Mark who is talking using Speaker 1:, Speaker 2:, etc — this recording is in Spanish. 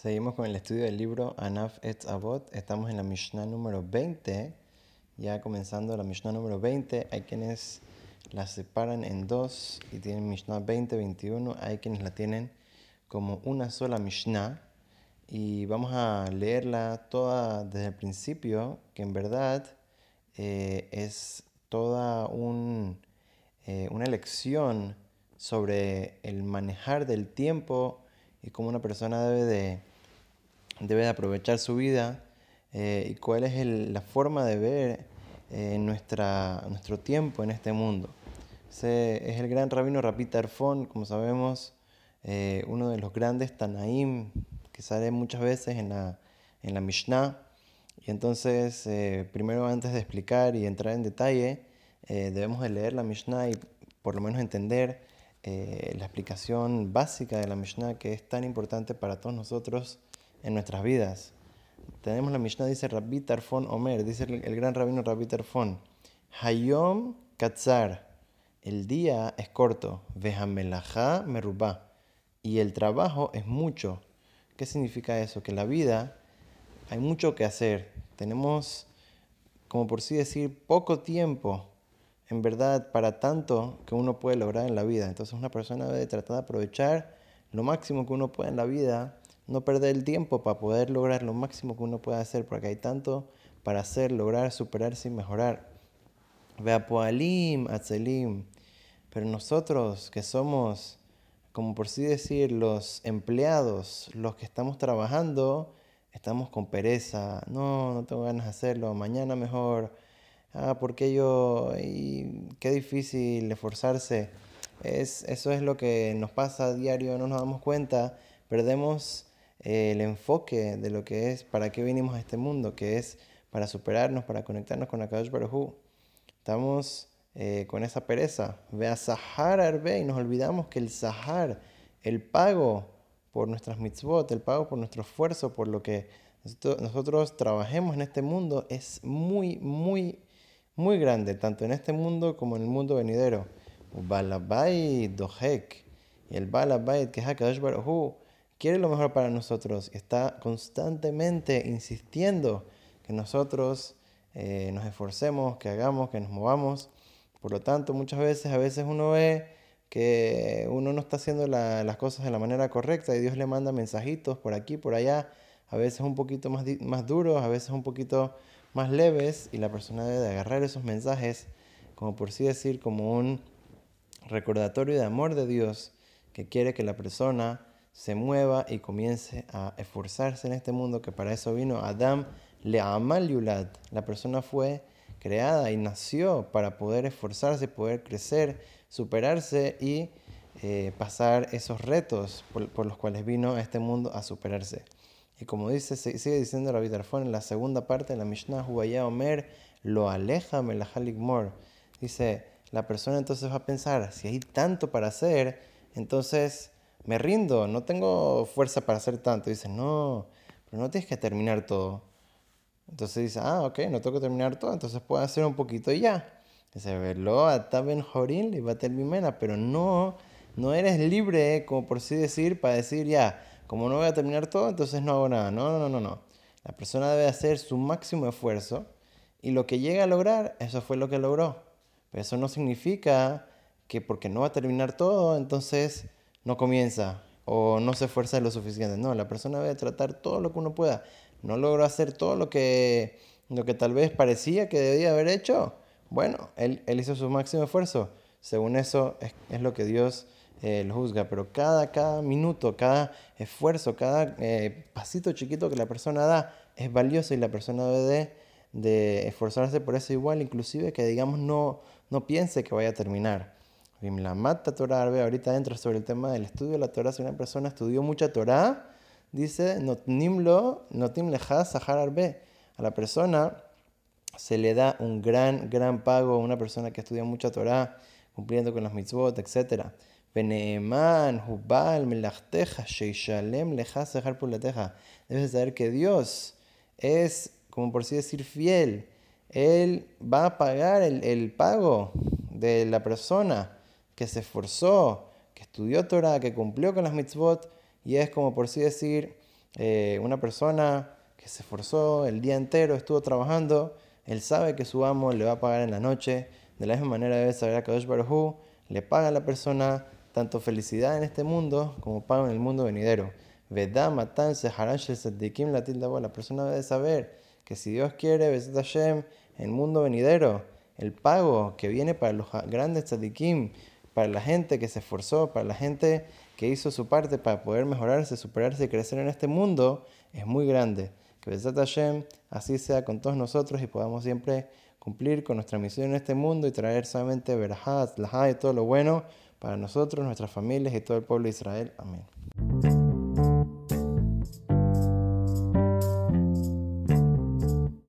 Speaker 1: Seguimos con el estudio del libro Anaf Etz Avot. Estamos en la Mishnah número 20. Ya comenzando la Mishnah número 20. Hay quienes la separan en dos y tienen Mishnah 20, 21. Hay quienes la tienen como una sola Mishnah. Y vamos a leerla toda desde el principio, que en verdad eh, es toda un, eh, una lección sobre el manejar del tiempo y cómo una persona debe de debe de aprovechar su vida eh, y cuál es la forma de ver eh, nuestra, nuestro tiempo en este mundo. Ese es el gran rabino Rapid Tarfon, como sabemos, eh, uno de los grandes Tanaim que sale muchas veces en la, en la Mishnah. Y entonces, primero antes de explicar y entrar en detalle, debemos de leer la Mishnah y por lo menos entender la explicación básica de la Mishnah que es tan importante para todos nosotros en nuestras vidas. Tenemos la Mishnah, dice Rabbi Tarfon Omer, dice el, gran rabino Rabbi Tarfon, Hayom Katzar, el día es corto, Vehamelaha Merubá, y el trabajo es mucho. ¿Qué significa eso? Que la vida hay mucho que hacer. Tenemos, como por sí decir, poco tiempo, en verdad, para tanto que uno puede lograr en la vida. Entonces una persona debe tratar de aprovechar lo máximo que uno puede en la vida no perder el tiempo para poder lograr lo máximo que uno puede hacer, porque hay tanto para hacer, lograr, superarse y mejorar. Vea Poalim, Atzelim. Pero nosotros que somos, como por sí decir, los empleados, los que estamos trabajando, estamos con pereza. No, no tengo ganas de hacerlo, mañana mejor. Ah, porque yo? Y qué difícil esforzarse. Es, eso es lo que nos pasa a diario, no nos damos cuenta. Perdemos el enfoque de lo que es, para qué vinimos a este mundo, que es para superarnos, para conectarnos con Akadosh Baruj Estamos eh, con esa pereza. Ve a Sahar Arbe y nos olvidamos que el Sahar, el pago por nuestras mitzvot, el pago por nuestro esfuerzo, por lo que nosotros trabajemos en este mundo, es muy, muy, muy grande, tanto en este mundo como en el mundo venidero. Balabait Dohek, y el Balabait que es Akadosh Baruj quiere lo mejor para nosotros, está constantemente insistiendo que nosotros eh, nos esforcemos, que hagamos, que nos movamos. Por lo tanto, muchas veces, a veces uno ve que uno no está haciendo las cosas de la manera correcta y Dios le manda mensajitos por aquí, por allá, a veces un poquito más, más duros, a veces un poquito más leves y la persona debe agarrar esos mensajes como por sí decir, como un recordatorio de amor de Dios que quiere que la persona se mueva y comience a esforzarse en este mundo, que para eso vino Adam le amal. La persona fue creada y nació para poder esforzarse, poder crecer, superarse y eh, pasar esos retos por, los cuales vino a este mundo a superarse. Y como dice, sigue diciendo Rabbi Tarfon en la segunda parte de la Mishnah, Huayá Omer, lo aleja melahalik mor. Dice, la persona entonces va a pensar, si hay tanto para hacer, entonces me rindo, no tengo fuerza para hacer tanto. dice, no, pero no tienes que terminar todo. Entonces dice, ah, ok, no tengo que terminar todo, entonces puedo hacer un poquito y ya. Dice, verlo ataben jorin y mena, pero no, no eres libre, como por así decir, para decir, ya, como no voy a terminar todo, entonces no hago nada. No, no, no, no. La persona debe hacer su máximo esfuerzo y lo que llega a lograr, eso fue lo que logró. Pero eso no significa que porque no va a terminar todo, entonces no comienza o no se esfuerza lo suficiente. No, la persona debe tratar todo lo que uno pueda. No logró hacer todo lo que, lo que tal vez parecía que debía haber hecho. Bueno, él, él hizo su máximo esfuerzo. Según eso es, lo que Dios eh, lo juzga. Pero cada, cada minuto, cada esfuerzo, cada eh, pasito chiquito que la persona da es valioso y la persona debe de, de esforzarse por eso igual, inclusive que digamos no, no piense que vaya a terminar. La mata Torah ahorita entra sobre el tema del estudio de la Torah. Si una persona estudió mucha Torah, dice, notim lo, notim sahar arbe. A la persona se le da un gran, gran pago a una persona que estudia mucha Torah, cumpliendo con las mitzvot, etc. Beneeman, hubal, melachteja, sheishalem leja sahar pulateja. Debes saber que Dios es, como por así decir, fiel. Él va a pagar el, el pago de la persona que se esforzó, que estudió Torah, que cumplió con las mitzvot, y es como por sí decir, eh, una persona que se esforzó el día entero, estuvo trabajando, él sabe que su amo le va a pagar en la noche. De la misma manera debe saber a Kadosh Baruj le paga a la persona tanto felicidad en este mundo como pago en el mundo venidero. La La persona debe saber que si Dios quiere, Besat Hashem, el mundo venidero, el pago que viene para los grandes tzadikim, para la gente que se esforzó, para la gente que hizo su parte para poder mejorarse, superarse y crecer en este mundo, es muy grande. Que Besat Hashem así sea con todos nosotros y podamos siempre cumplir con nuestra misión en este mundo y traer solamente verajat, lajá y todo lo bueno para nosotros, nuestras familias y todo el pueblo de Israel. Amén.